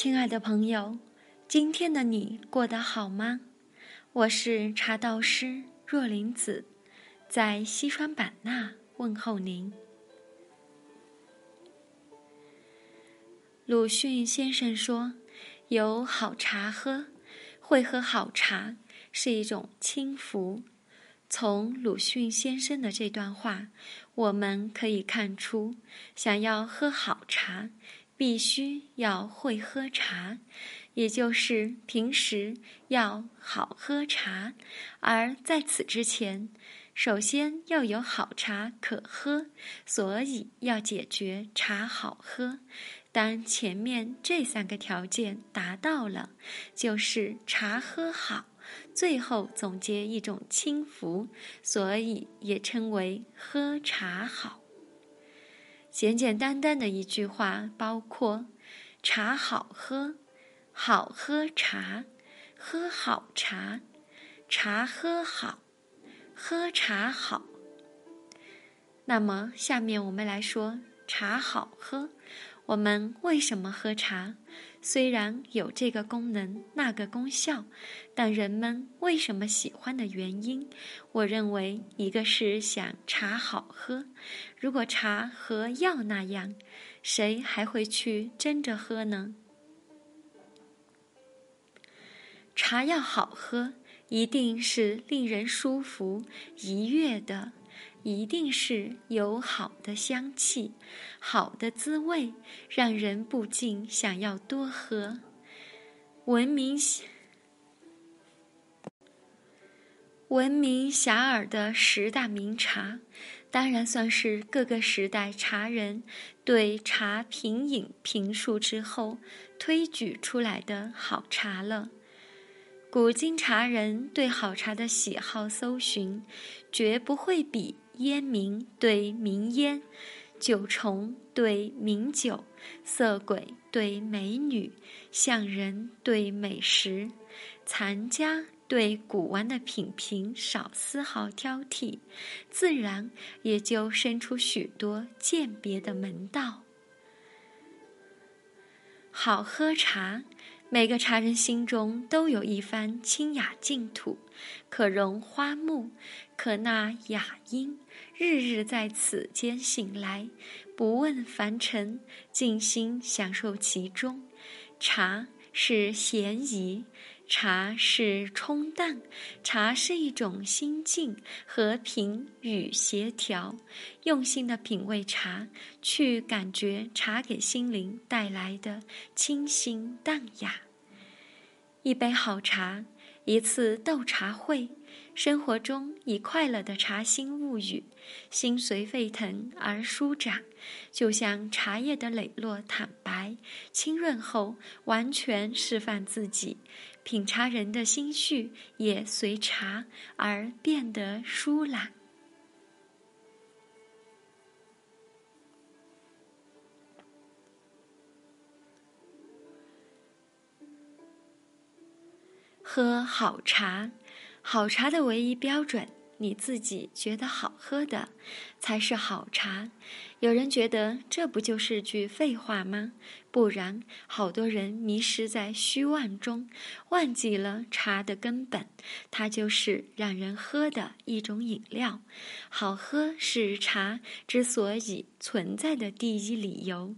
亲爱的朋友，今天的你过得好吗？我是茶道师若林子，在西双版纳问候您。鲁迅先生说：“有好茶喝，会喝好茶是一种轻福。”从鲁迅先生的这段话，我们可以看出，想要喝好茶。必须要会喝茶，也就是平时要好喝茶。而在此之前，首先要有好茶可喝，所以要解决茶好喝。当前面这三个条件达到了，就是茶喝好。最后总结一种轻浮，所以也称为喝茶好。简简单单的一句话，包括茶好喝，好喝茶，喝好茶，茶喝好，喝茶好。那么，下面我们来说茶好喝。我们为什么喝茶？虽然有这个功能、那个功效，但人们为什么喜欢的原因，我认为一个是想茶好喝。如果茶和药那样，谁还会去争着喝呢？茶要好喝，一定是令人舒服、愉悦的。一定是有好的香气，好的滋味，让人不禁想要多喝。闻名闻名遐迩的十大名茶，当然算是各个时代茶人对茶品饮评述之后推举出来的好茶了。古今茶人对好茶的喜好搜寻，绝不会比。烟民对名烟，酒虫对名酒，色鬼对美女，相人对美食，残家对古玩的品评少丝毫挑剔，自然也就生出许多鉴别的门道。好喝茶。每个茶人心中都有一番清雅净土，可容花木，可纳雅音，日日在此间醒来，不问凡尘，静心享受其中。茶是闲宜，茶是冲淡，茶是一种心境、和平与协调。用心的品味茶，去感觉茶给心灵带来的清新淡雅。一杯好茶，一次斗茶会，生活中以快乐的茶心物语，心随沸腾而舒展，就像茶叶的磊落坦白、清润后，完全释放自己，品茶人的心绪也随茶而变得舒懒。喝好茶，好茶的唯一标准，你自己觉得好喝的，才是好茶。有人觉得这不就是句废话吗？不然，好多人迷失在虚妄中，忘记了茶的根本，它就是让人喝的一种饮料。好喝是茶之所以存在的第一理由。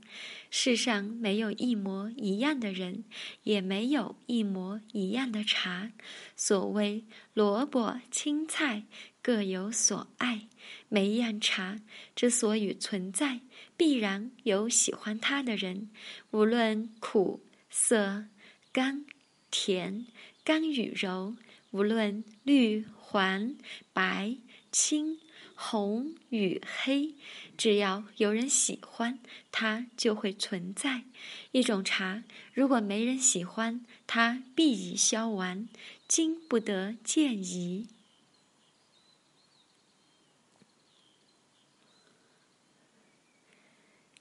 世上没有一模一样的人，也没有一模一样的茶。所谓萝卜青菜各有所爱，每一样茶之所以存在，必然有喜欢它的人。无论苦涩、甘甜、甘与柔，无论绿黄白青。红与黑，只要有人喜欢，它就会存在。一种茶，如果没人喜欢，它必已消亡，经不得见疑。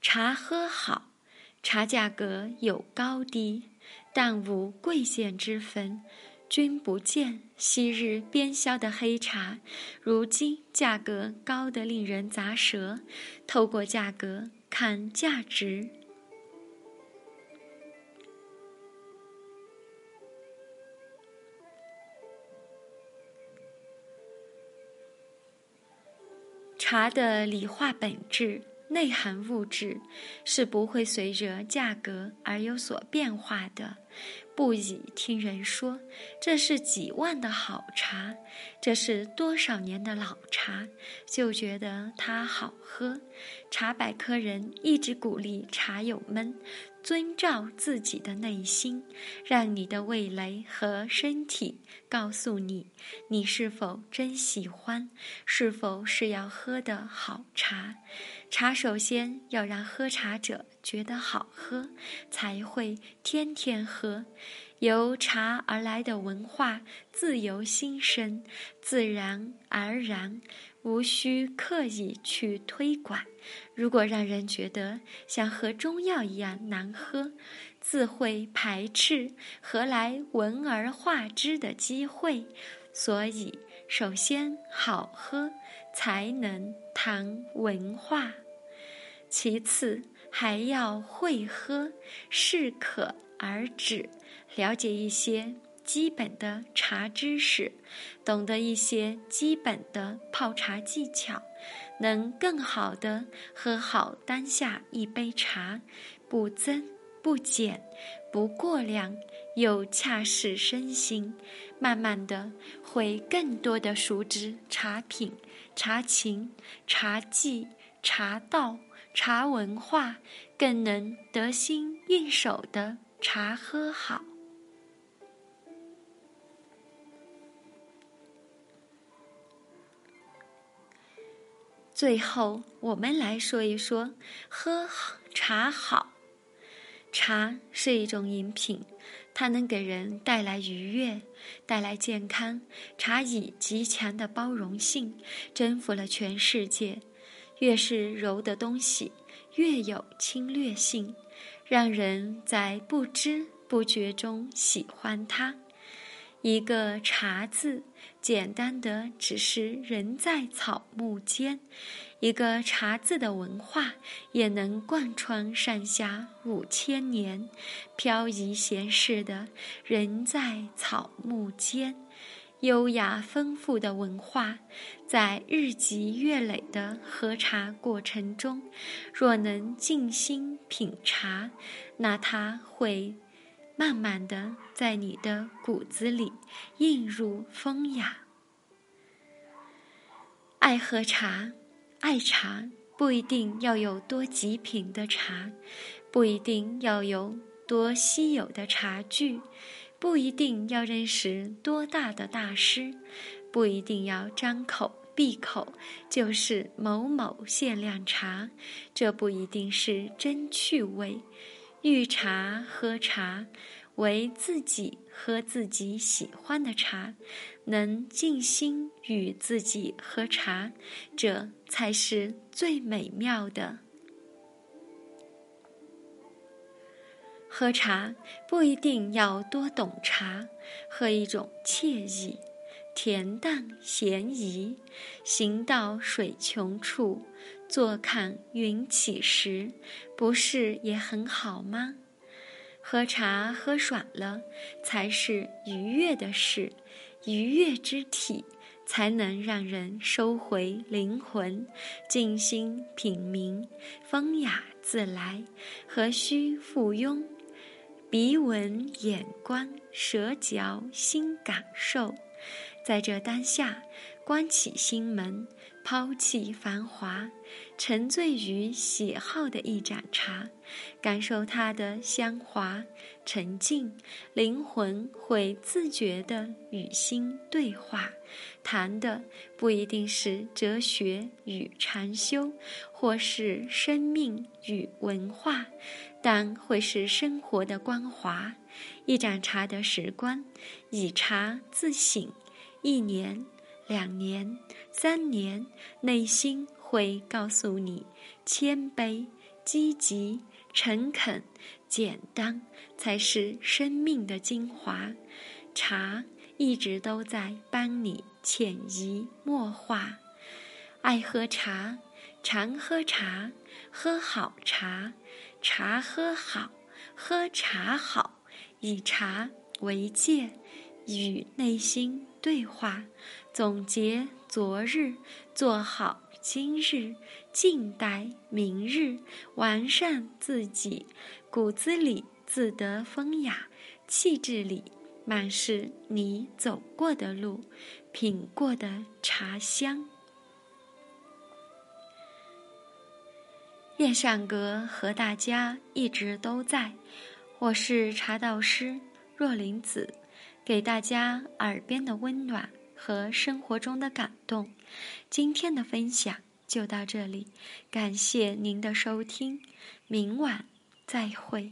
茶喝好，茶价格有高低，但无贵贱之分。君不见昔日边销的黑茶如今价格高的令人咋舌。透过价格看价值。茶的理化本质内涵物质是不会随着价格而有所变化的。不以听人说，这是几万的好茶，这是多少年的老茶，就觉得它好喝。茶百科人一直鼓励茶友们。遵照自己的内心，让你的味蕾和身体告诉你，你是否真喜欢，是否是要喝的好茶。茶首先要让喝茶者觉得好喝，才会天天喝。由茶而来的文化自由心生，自然而然，无需刻意去推广。如果让人觉得像喝中药一样难喝，自会排斥，何来闻而化之的机会？所以，首先好喝，才能谈文化；其次还要会喝，适可而止，了解一些基本的茶知识，懂得一些基本的泡茶技巧。能更好的喝好当下一杯茶，不增不减，不过量，又恰适身心，慢慢的会更多的熟知茶品、茶情、茶技、茶道、茶文化，更能得心应手的茶喝好。最后，我们来说一说喝茶好。茶是一种饮品，它能给人带来愉悦，带来健康。茶以极强的包容性征服了全世界。越是柔的东西，越有侵略性，让人在不知不觉中喜欢它。一个“茶”字，简单的只是人在草木间；一个“茶”字的文化，也能贯穿上下五千年。飘逸闲适的人在草木间，优雅丰富的文化，在日积月累的喝茶过程中，若能静心品茶，那它会。慢慢的，在你的骨子里映入风雅。爱喝茶，爱茶不一定要有多极品的茶，不一定要有多稀有的茶具，不一定要认识多大的大师，不一定要张口闭口就是某某限量茶，这不一定是真趣味。遇茶喝茶，为自己喝自己喜欢的茶，能静心与自己喝茶，这才是最美妙的。喝茶不一定要多懂茶，喝一种惬意，恬淡闲怡，行到水穷处。坐看云起时，不是也很好吗？喝茶喝爽了，才是愉悦的事。愉悦之体，才能让人收回灵魂，静心品茗，风雅自来，何须附庸？鼻闻眼观舌嚼心感受，在这当下，关起心门。抛弃繁华，沉醉于喜好的一盏茶，感受它的香华、沉静，灵魂会自觉地与心对话。谈的不一定是哲学与禅修，或是生命与文化，但会是生活的光华。一盏茶的时光，以茶自省，一年。两年、三年，内心会告诉你：谦卑、积极、诚恳、简单，才是生命的精华。茶一直都在帮你潜移默化。爱喝茶，常喝茶，喝好茶，茶喝好，喝茶好，以茶为戒，与内心对话。总结昨日，做好今日，静待明日，完善自己，骨子里自得风雅，气质里满是你走过的路，品过的茶香。夜上阁和大家一直都在，我是茶道师若林子，给大家耳边的温暖和生活中的感动。今天的分享就到这里，感谢您的收听，明晚再会。